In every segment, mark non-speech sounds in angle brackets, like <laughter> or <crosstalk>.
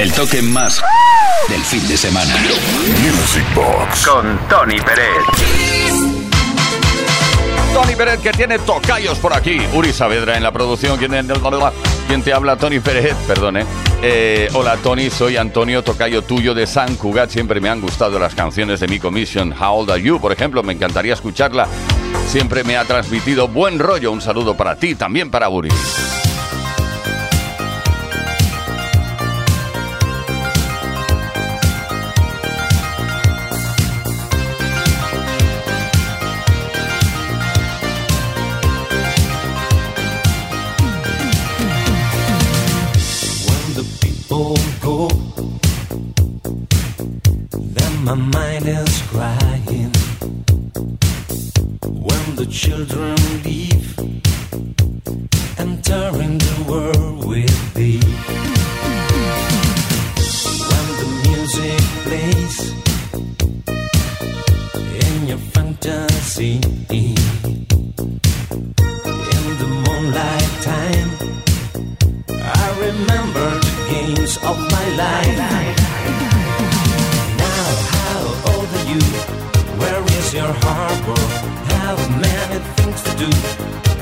El toque más del fin de semana. Music Box. Con Tony Pérez. Tony Pérez que tiene tocayos por aquí. Uri Saavedra en la producción. ¿Quién, te habla? Tony Pérez, perdone. Eh, hola Tony, soy Antonio Tocayo tuyo de San Cugat. Siempre me han gustado las canciones de mi commission. How Old Are You, por ejemplo, me encantaría escucharla. Siempre me ha transmitido buen rollo. Un saludo para ti, también para Uri. My mind is crying when the children leave, and entering the world with thee.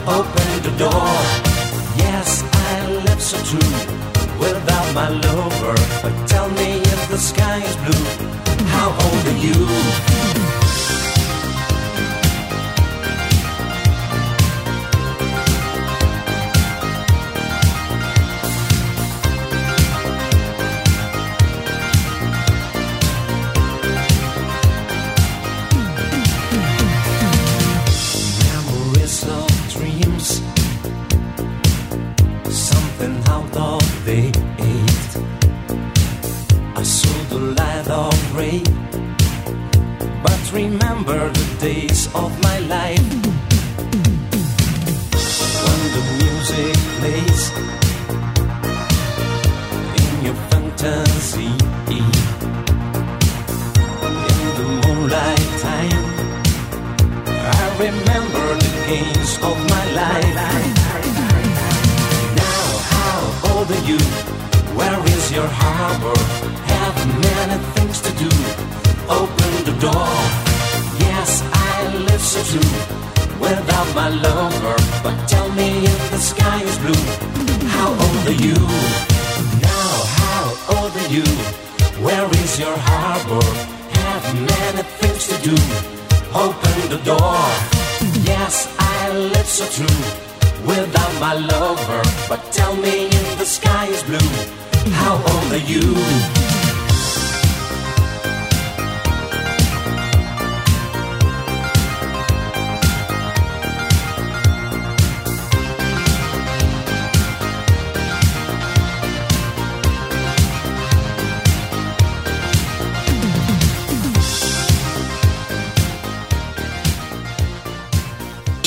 Open the door. Yes, I live so true without my lover. But tell me if the sky is blue. How old are you?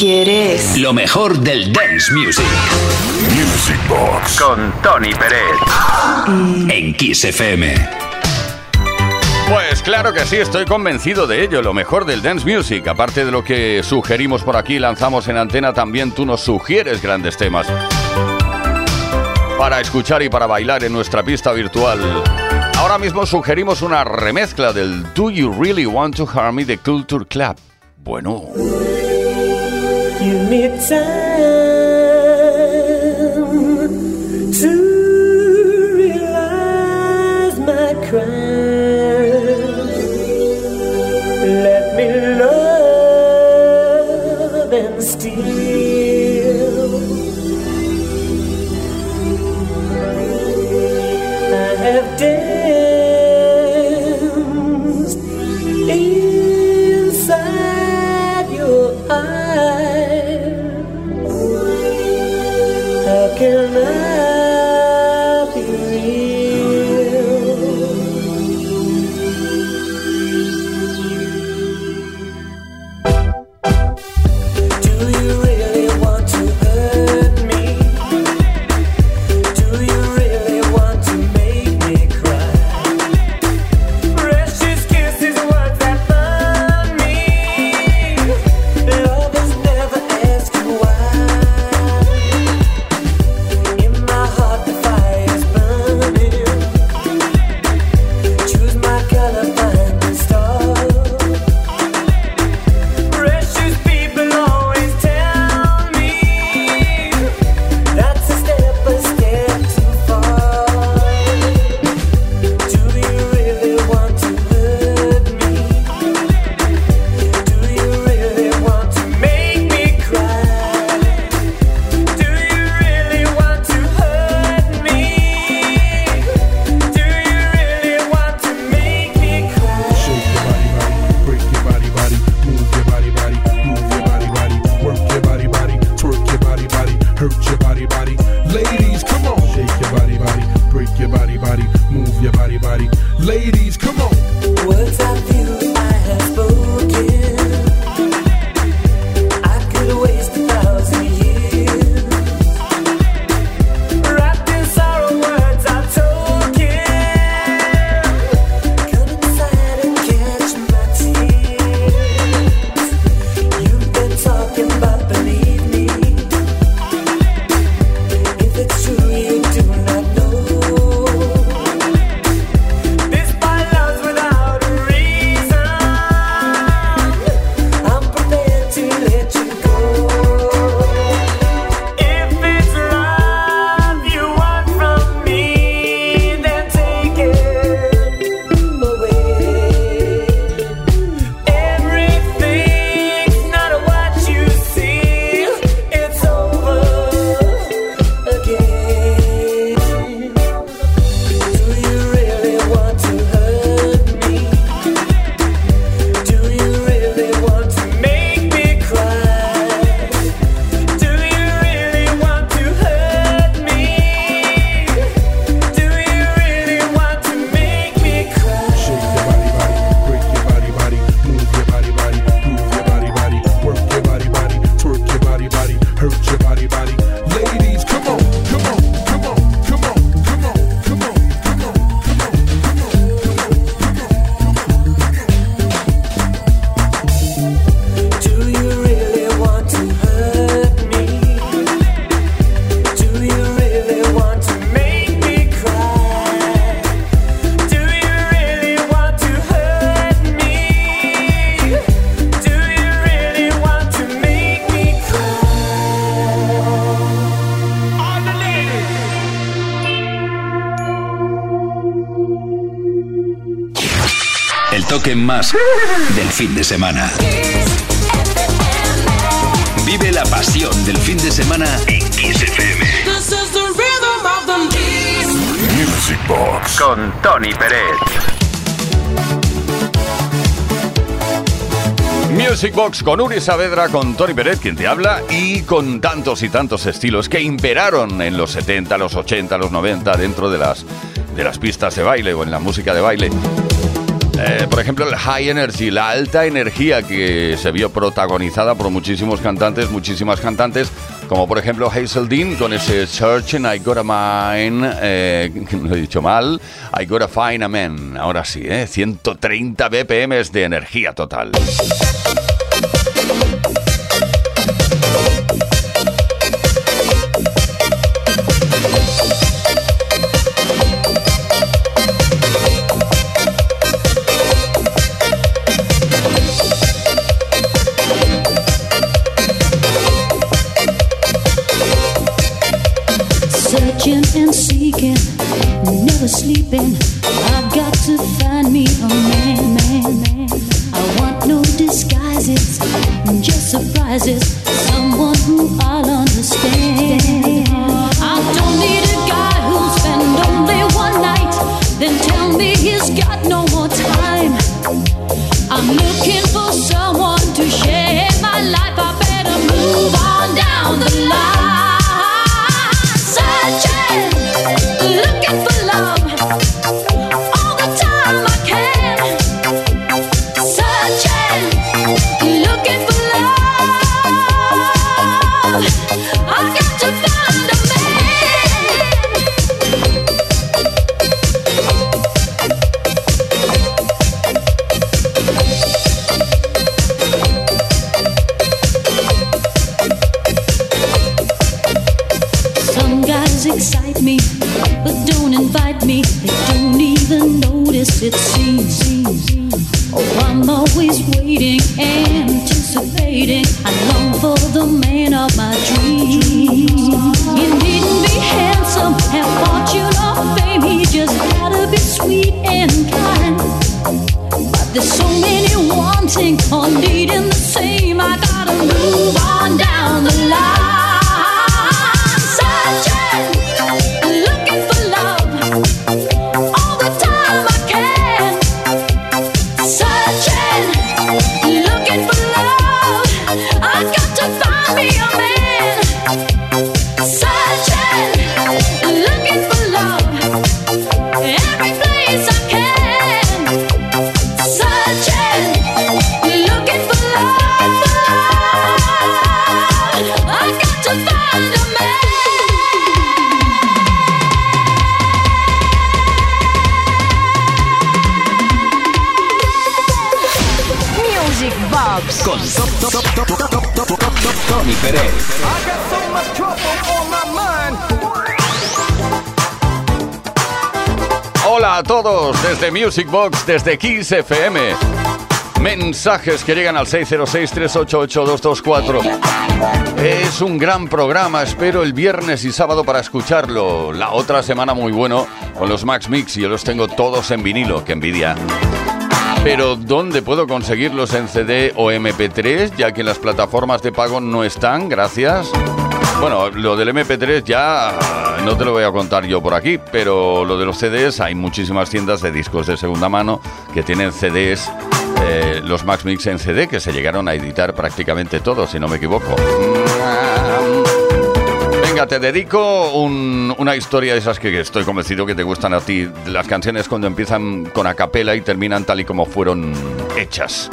¿Quieres? Lo mejor del dance music. Music Box. Con Tony Pérez. En Kiss FM. Pues claro que sí, estoy convencido de ello, lo mejor del dance music. Aparte de lo que sugerimos por aquí, lanzamos en antena, también tú nos sugieres grandes temas. Para escuchar y para bailar en nuestra pista virtual. Ahora mismo sugerimos una remezcla del Do You Really Want to Harm Me The Culture Club. Bueno. Give me time to fin de semana. Vive la pasión del fin de semana en Kiss FM. Music Box. Con Tony Pérez. Music Box con Uri Saavedra, con Tony Pérez, quien te habla, y con tantos y tantos estilos que imperaron en los 70, los 80, los 90 dentro de las, de las pistas de baile o en la música de baile. Eh, por ejemplo, el high energy, la alta energía que se vio protagonizada por muchísimos cantantes, muchísimas cantantes, como por ejemplo Hazel Dean con ese Searching I Gotta Mine, eh, <laughs> lo he dicho mal, I Gotta Find a Man. Ahora sí, eh, 130 BPM de energía total. Some guys excite me, but don't invite me. They don't even notice it seems. Oh, I'm always waiting, anticipating. I long for the man of my dreams. He needn't be handsome, have fortune or fame. He just gotta be sweet and kind. But there's so many wanting or needing the same. I gotta move on down the line. Desde Music Box, desde Kiss FM. Mensajes que llegan al 606-388-224. Es un gran programa, espero el viernes y sábado para escucharlo. La otra semana muy bueno con los Max Mix y yo los tengo todos en vinilo, que envidia. Pero ¿dónde puedo conseguirlos en CD o MP3? Ya que las plataformas de pago no están, gracias. Bueno, lo del MP3 ya no te lo voy a contar yo por aquí, pero lo de los CDs, hay muchísimas tiendas de discos de segunda mano que tienen CDs, eh, los Max Mix en CD, que se llegaron a editar prácticamente todos, si no me equivoco. Venga, te dedico un- una historia de esas que estoy convencido que te gustan a ti. Las canciones cuando empiezan con a capela y terminan tal y como fueron hechas.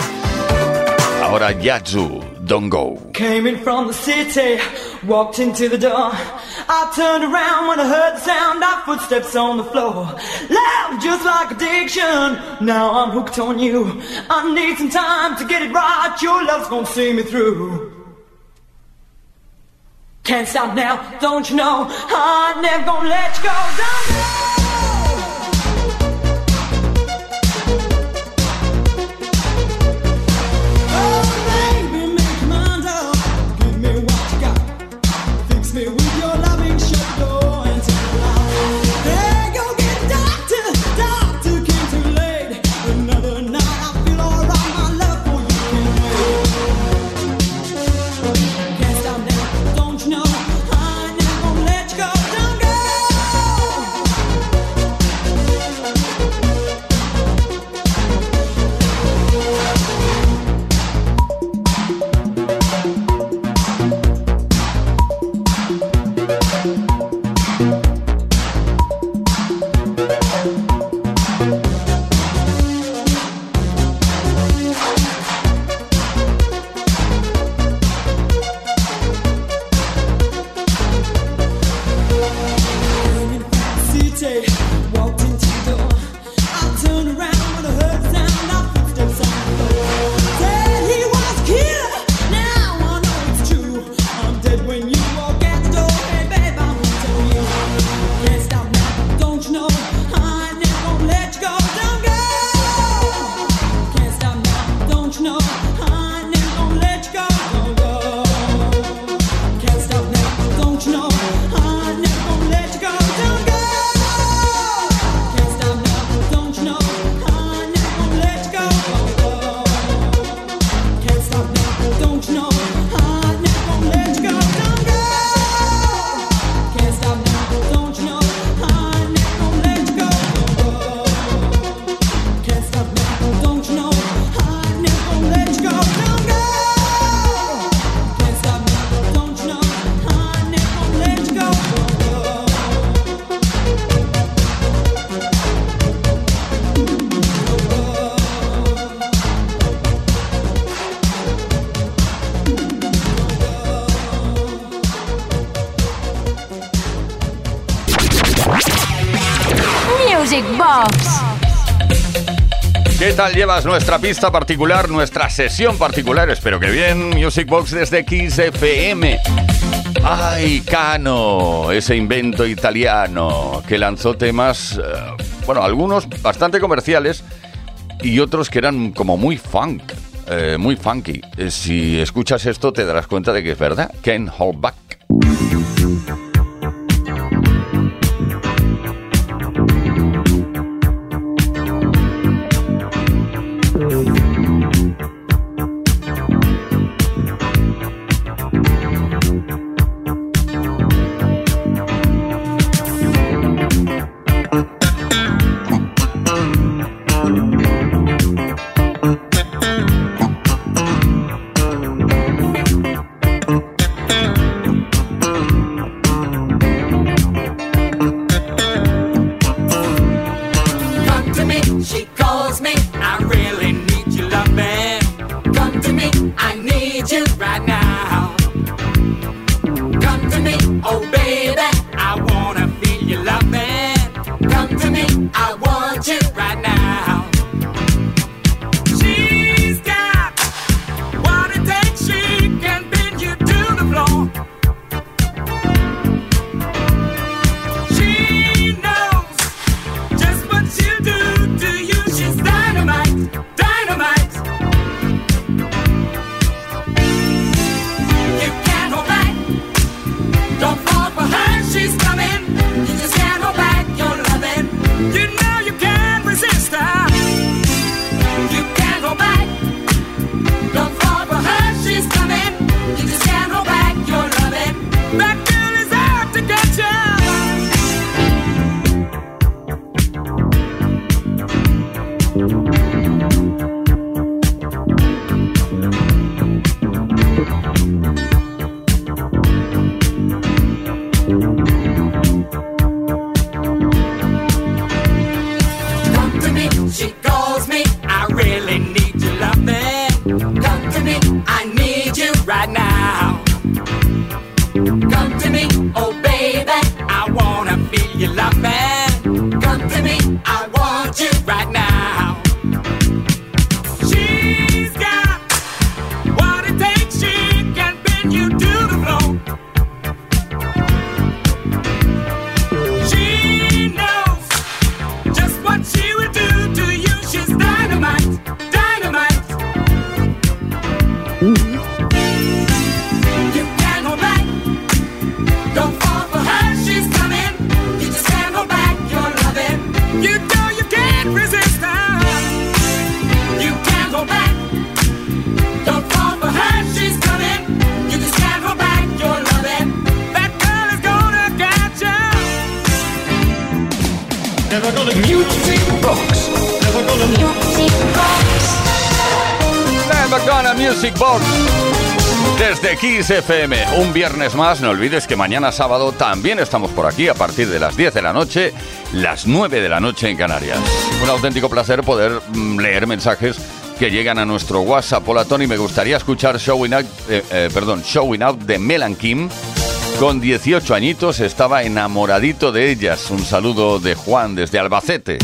Ahora Yatsu, Don't Came in from the city, walked into the door. I turned around when I heard the sound of footsteps on the floor. Loud, just like addiction. Now I'm hooked on you. I need some time to get it right. Your love's gonna see me through. Can't stop now, don't you know? I'm never gonna let you go. Don't llevas nuestra pista particular, nuestra sesión particular? Espero que bien. Music Box desde XFM. ¡Ay, Cano! Ese invento italiano que lanzó temas, eh, bueno, algunos bastante comerciales y otros que eran como muy funk, eh, muy funky. Eh, si escuchas esto te darás cuenta de que es verdad. Ken Holdback. FM. Un viernes más, no olvides que mañana sábado también estamos por aquí a partir de las 10 de la noche, las 9 de la noche en Canarias. Un auténtico placer poder mm, leer mensajes que llegan a nuestro WhatsApp. Hola Tony, me gustaría escuchar Showing Out, eh, eh, perdón, Showing de Melan Kim. Con 18 añitos estaba enamoradito de ellas. Un saludo de Juan desde Albacete.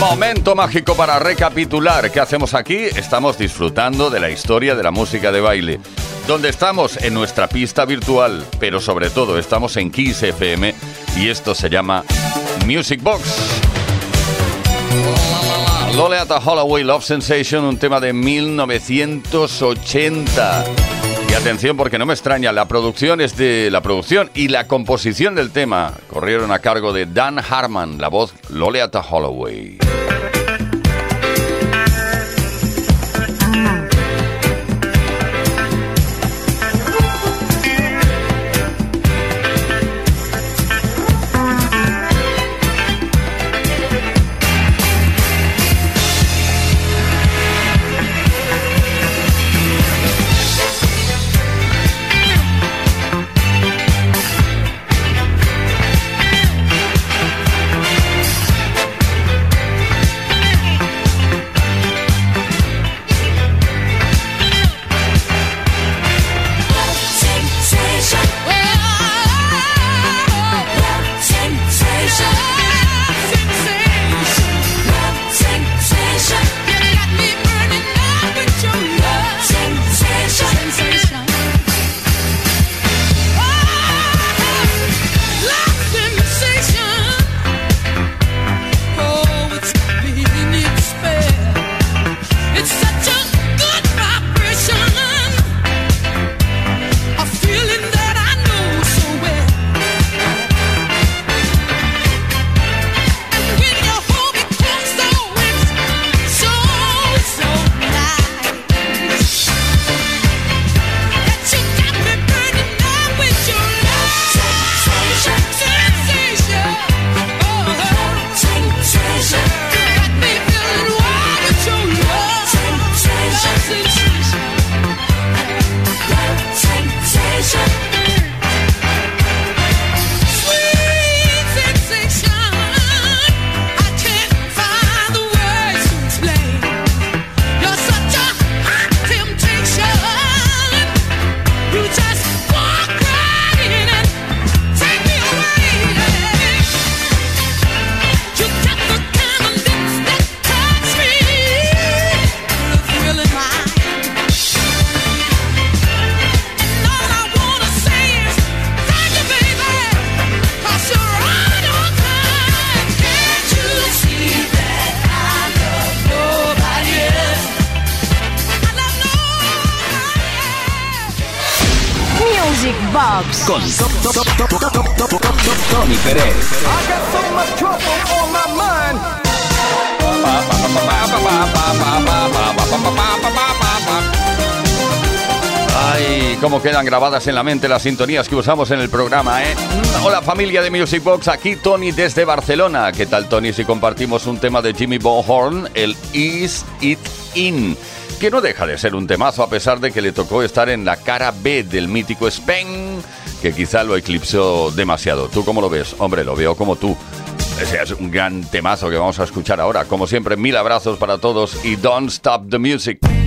Momento mágico para recapitular. ¿Qué hacemos aquí? Estamos disfrutando de la historia de la música de baile. Donde estamos en nuestra pista virtual, pero sobre todo estamos en Kiss FM y esto se llama Music Box. Loleata Holloway Love Sensation, un tema de 1980. Atención porque no me extraña, la producción es de la producción y la composición del tema corrieron a cargo de Dan Harman, la voz Loleata Holloway. Pérez. Ay, cómo quedan grabadas en la mente las sintonías que usamos en el programa, ¿eh? Hola familia de Music Box, aquí Tony desde Barcelona. ¿Qué tal Tony si compartimos un tema de Jimmy Bonhorn, el Is It In? Que no deja de ser un temazo a pesar de que le tocó estar en la cara B del mítico Spain, que quizá lo eclipsó demasiado. ¿Tú cómo lo ves? Hombre, lo veo como tú. Ese es un gran temazo que vamos a escuchar ahora. Como siempre, mil abrazos para todos y don't stop the music.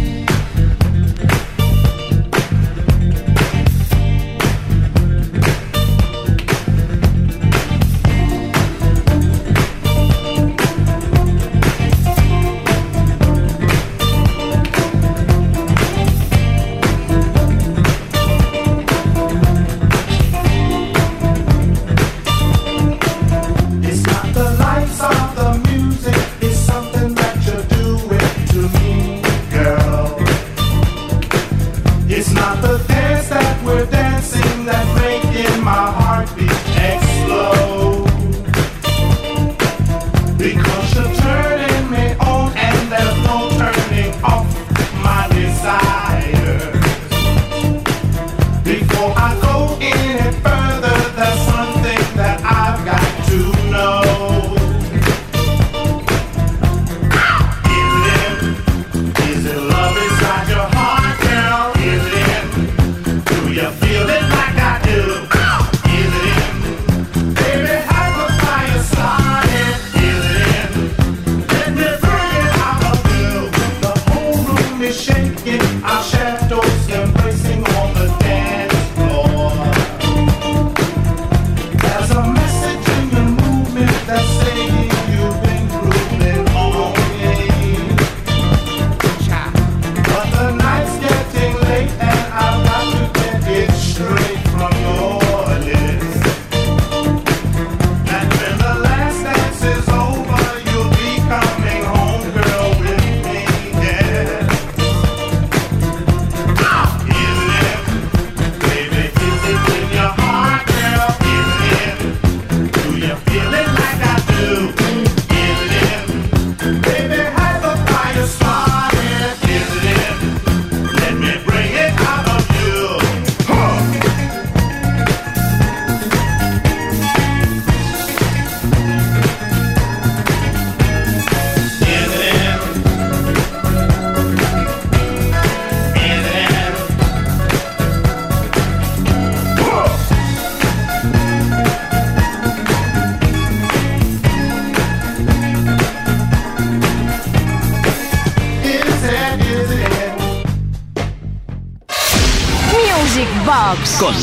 Con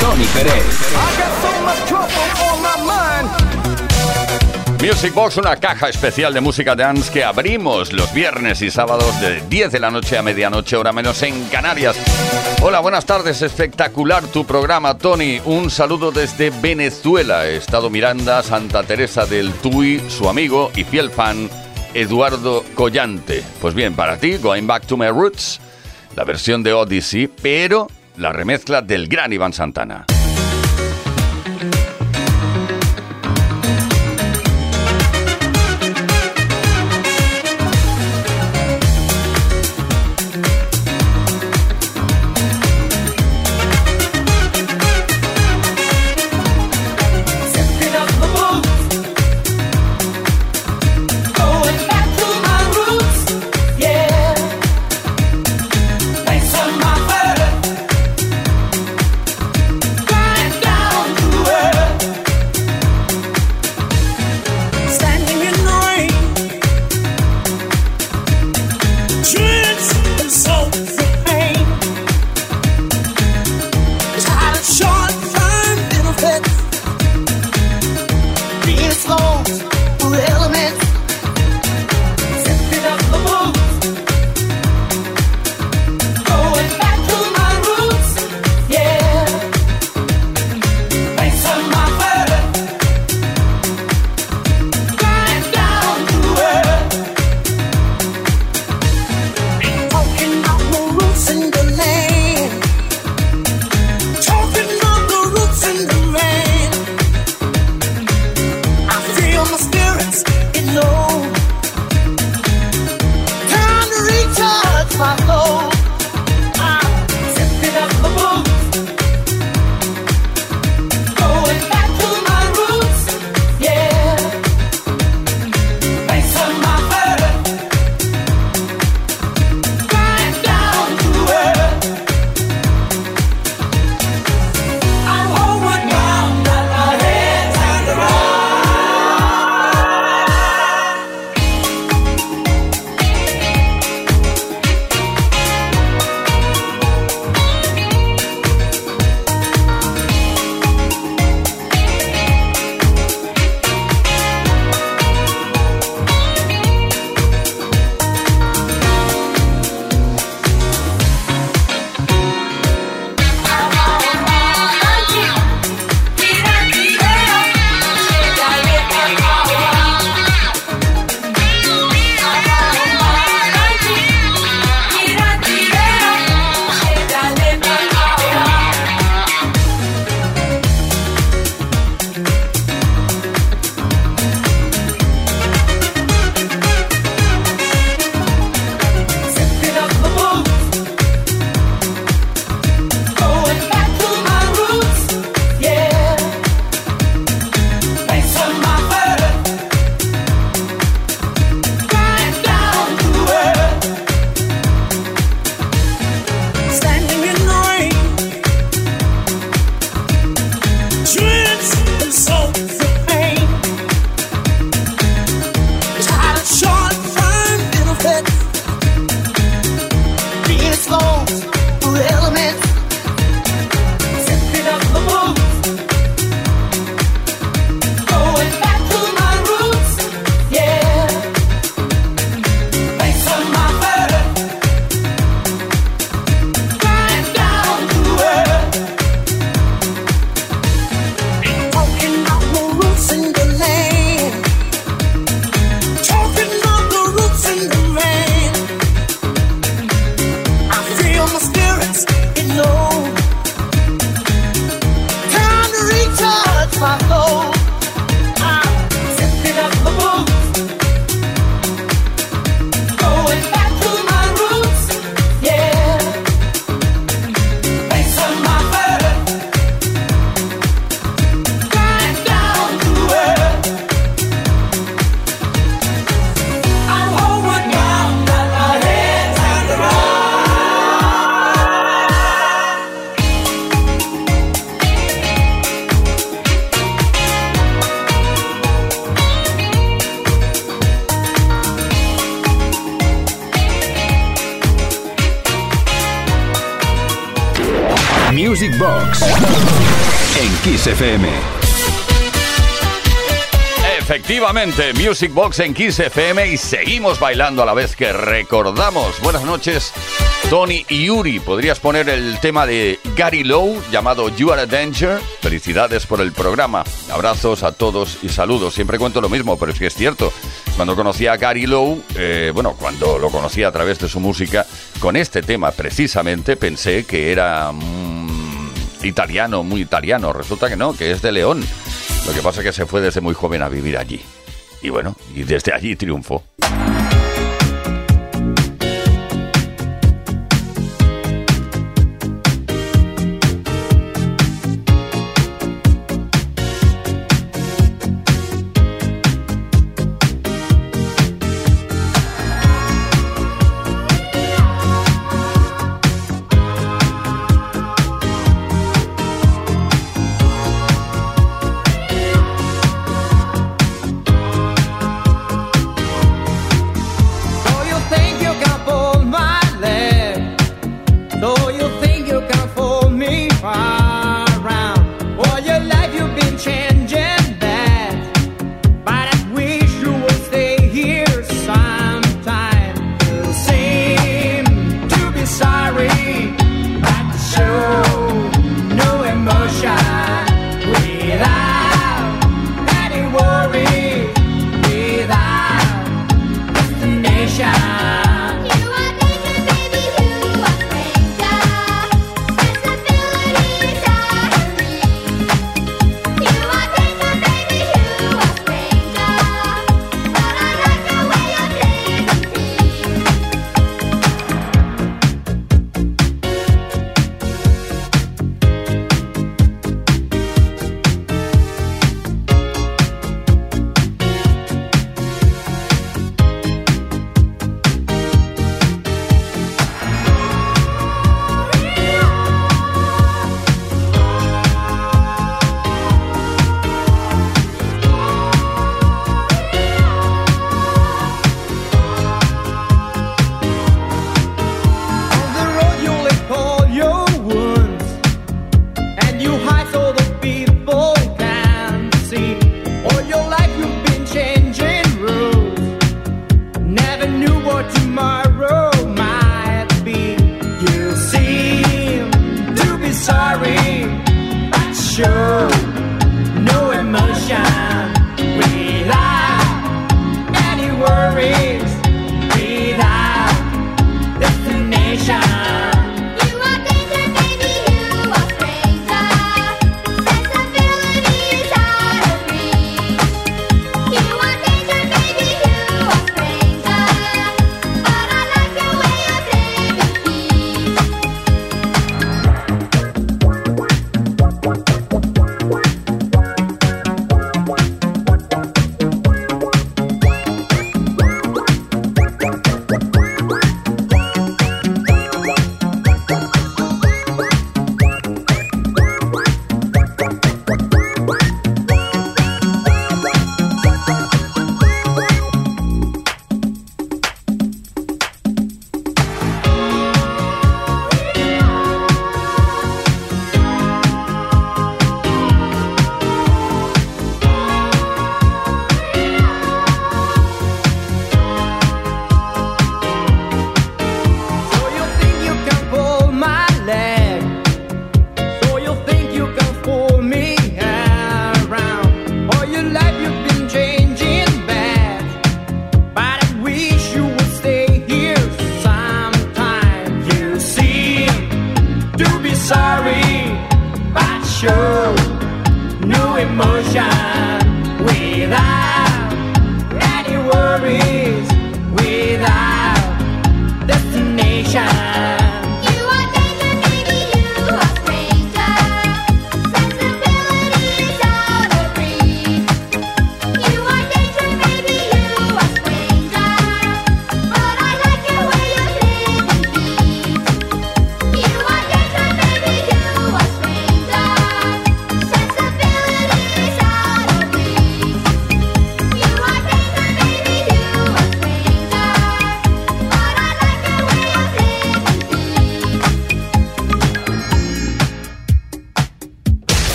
Tony Pérez. Music Box, una caja especial de música dance que abrimos los viernes y sábados de 10 de la noche a medianoche, hora menos en Canarias. Hola, buenas tardes, espectacular tu programa, Tony. Un saludo desde Venezuela, Estado Miranda, Santa Teresa del Tuy, su amigo y fiel fan, Eduardo Collante. Pues bien, para ti, Going Back to My Roots, la versión de Odyssey, pero la remezcla del gran Iván Santana. Efectivamente, Music Box en Kiss FM y seguimos bailando a la vez que recordamos. Buenas noches, Tony y Yuri. ¿Podrías poner el tema de Gary Lowe llamado You Are a Danger? Felicidades por el programa. Abrazos a todos y saludos. Siempre cuento lo mismo, pero es que es cierto. Cuando conocí a Gary Lowe, eh, bueno, cuando lo conocí a través de su música, con este tema precisamente pensé que era mm, italiano, muy italiano. Resulta que no, que es de León. Lo que pasa es que se fue desde muy joven a vivir allí. Y bueno, y desde allí triunfó.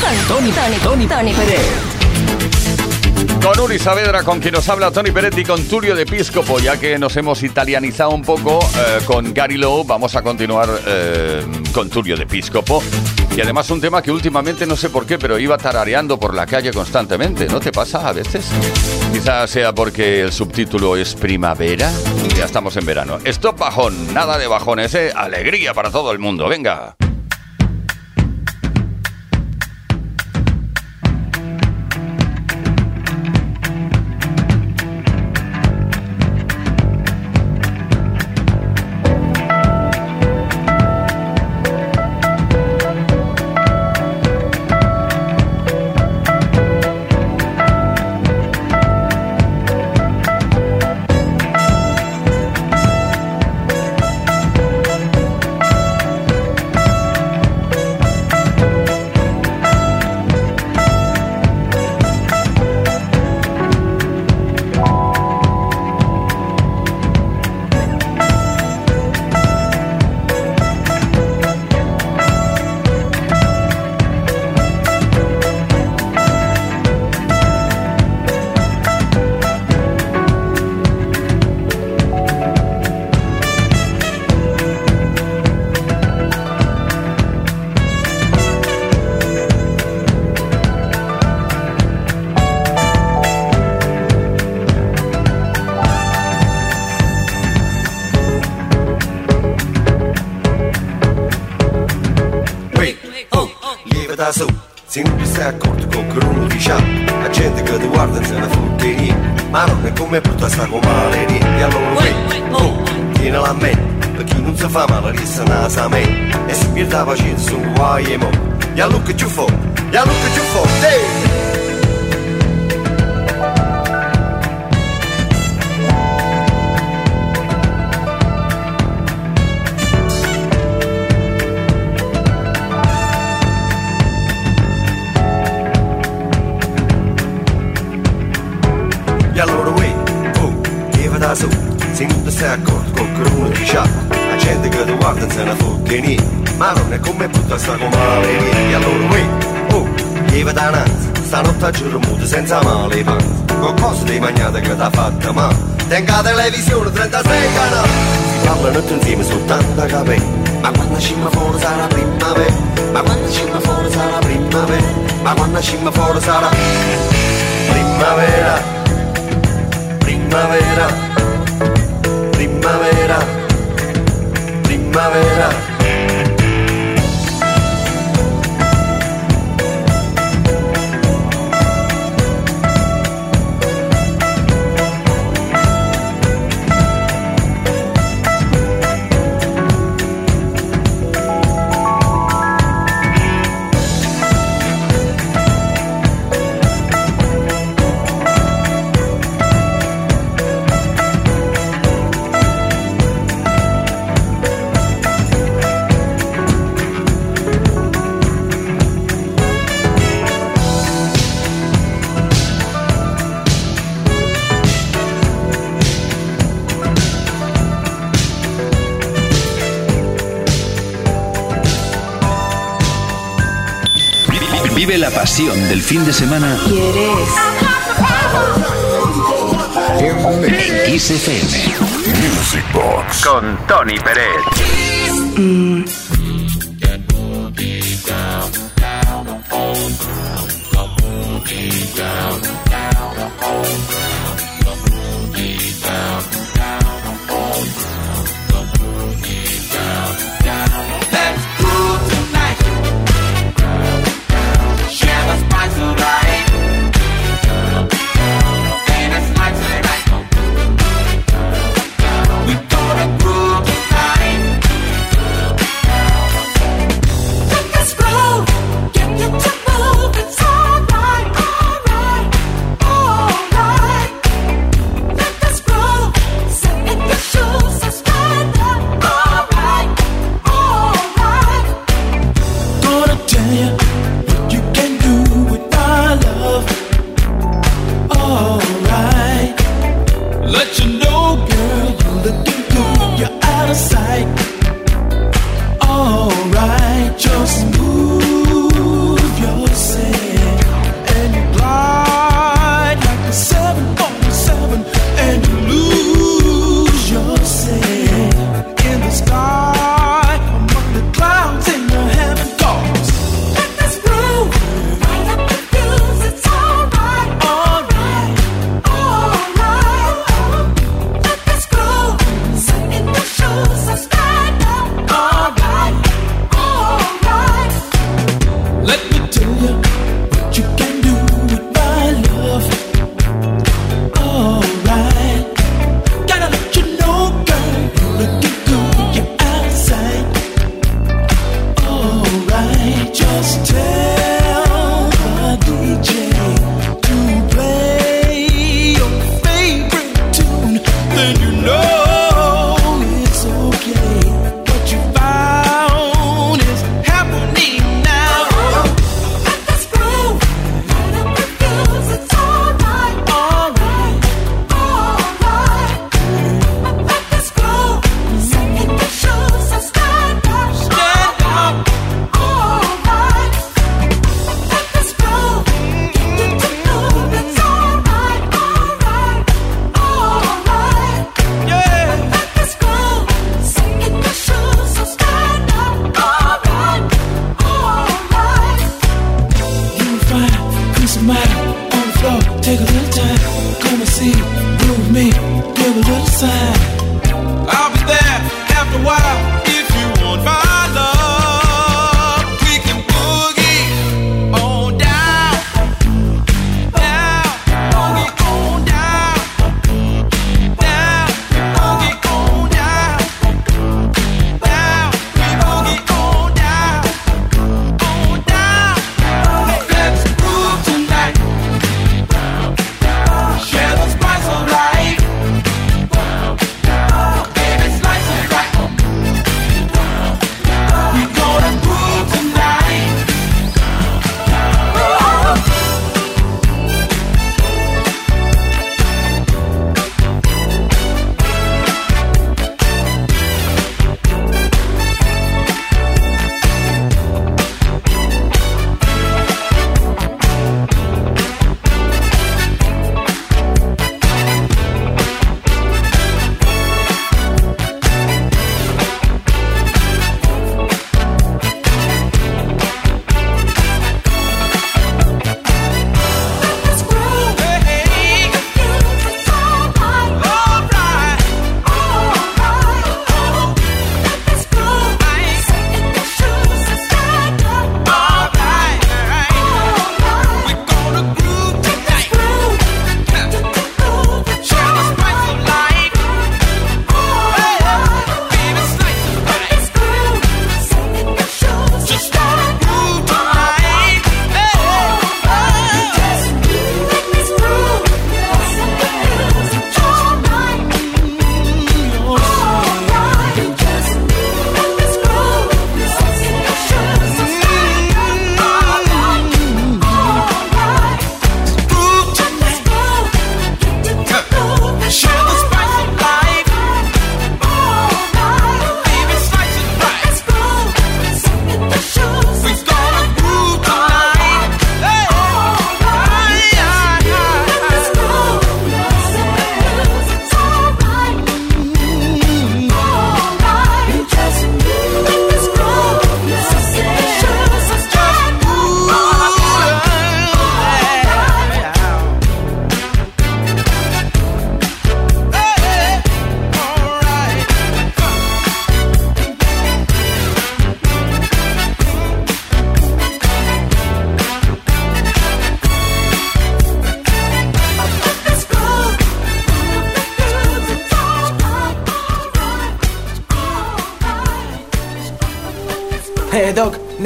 Tony, Tony, Tony, Tony Pérez. Con Uri Saavedra, con quien nos habla Tony Peretti, con Tulio de Piscopo, ya que nos hemos italianizado un poco eh, con Gary Lowe, vamos a continuar eh, con Tulio de Piscopo. Y además un tema que últimamente no sé por qué, pero iba tarareando por la calle constantemente. ¿No te pasa a veces? Quizás sea porque el subtítulo es primavera. Ya estamos en verano. Stop bajón, nada de bajones, ¿eh? Alegría para todo el mundo. Venga. Da su. Se non ti stai accorto con che uno diciamo La gente che ti guarda se ne fotte Ma non è come brutta sta con male E allora wait, oh, tieni la Per chi non si fa male resta nasa a me. E se pierde la pazienza sono guai e mo. E allora che giù fuori, e allora che giù fuori hey! Se ne fotte niente Ma non è come brutta sta con male niente E allora uè, oh, va da nanzi Stanotte a muto senza male panza Con cose di magnate che t'ha fatta male Tenga televisione 36 canali. Si parlano tutti insieme soltanto capire Ma quando scimma fuori sarà primavera Ma quando scimma fuori sarà primavera Ma quando scimma fuori sarà primavera, primavera, primavera. Primavera Vive la pasión del fin de semana ¿Quieres? en Kiss FM. Music Box. Con Tony Pérez. Let's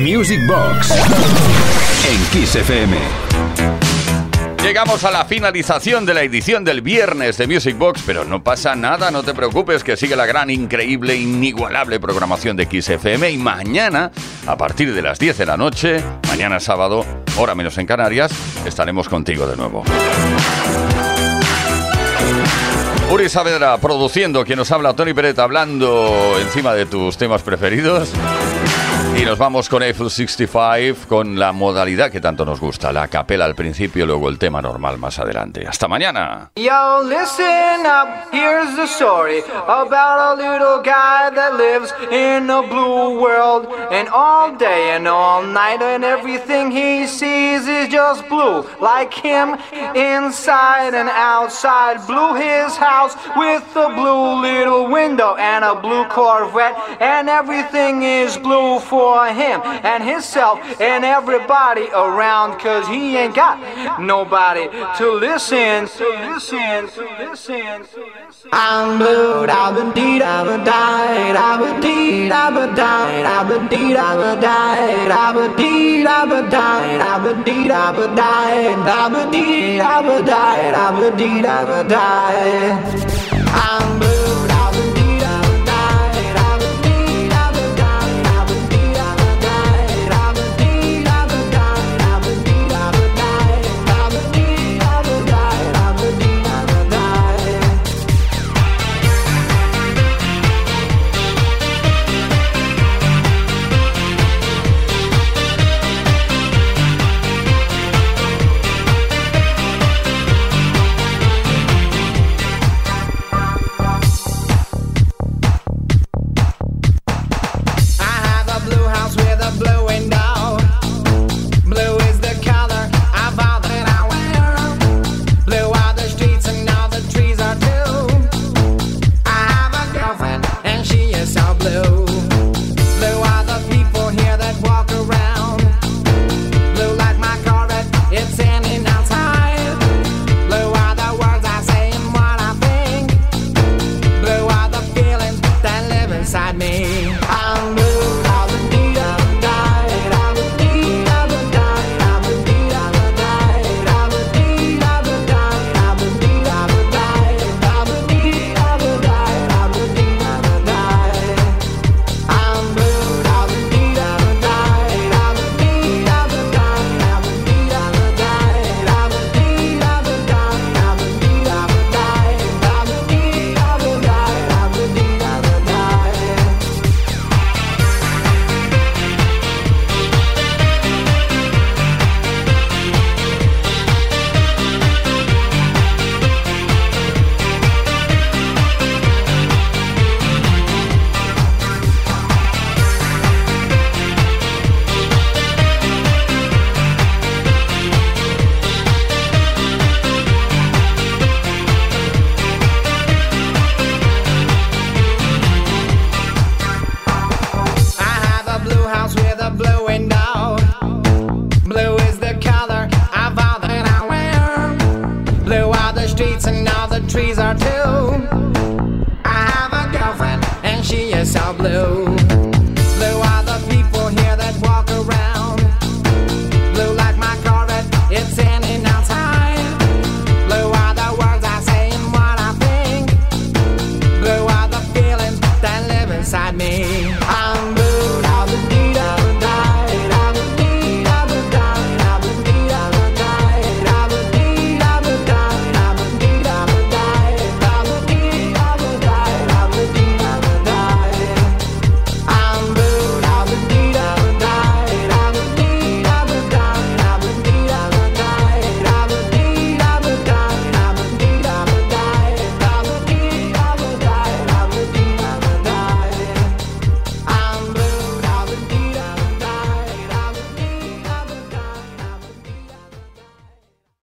Music Box. En Kiss FM. Llegamos a la finalización de la edición del viernes de Music Box, pero no pasa nada, no te preocupes, que sigue la gran, increíble, inigualable programación de XFM y mañana, a partir de las 10 de la noche, mañana sábado, hora menos en Canarias, estaremos contigo de nuevo. Uri Saavedra produciendo, quien nos habla, Tony Peret hablando encima de tus temas preferidos. Y nos vamos con Eiffel 65 con la modalidad que tanto nos gusta, la capela al principio luego el tema normal más adelante. Hasta mañana. Yo, listen up, here's the story about a little guy that lives in a blue world. And all day and all night, and everything he sees is just blue. Like him, inside and outside. Blue his house with a blue little window and a blue Corvette. And everything is blue for for him and himself and everybody around because he ain't got nobody to listen, to listen, to listen. I'm blue, I've been deed, I've been died, I've been deed, I've been died, I've been deed, I've been died, I've been deed, I've been died, I've been deed, I've been died, I've been deed, I've been died, I've been deed, I've been died. I'm blue.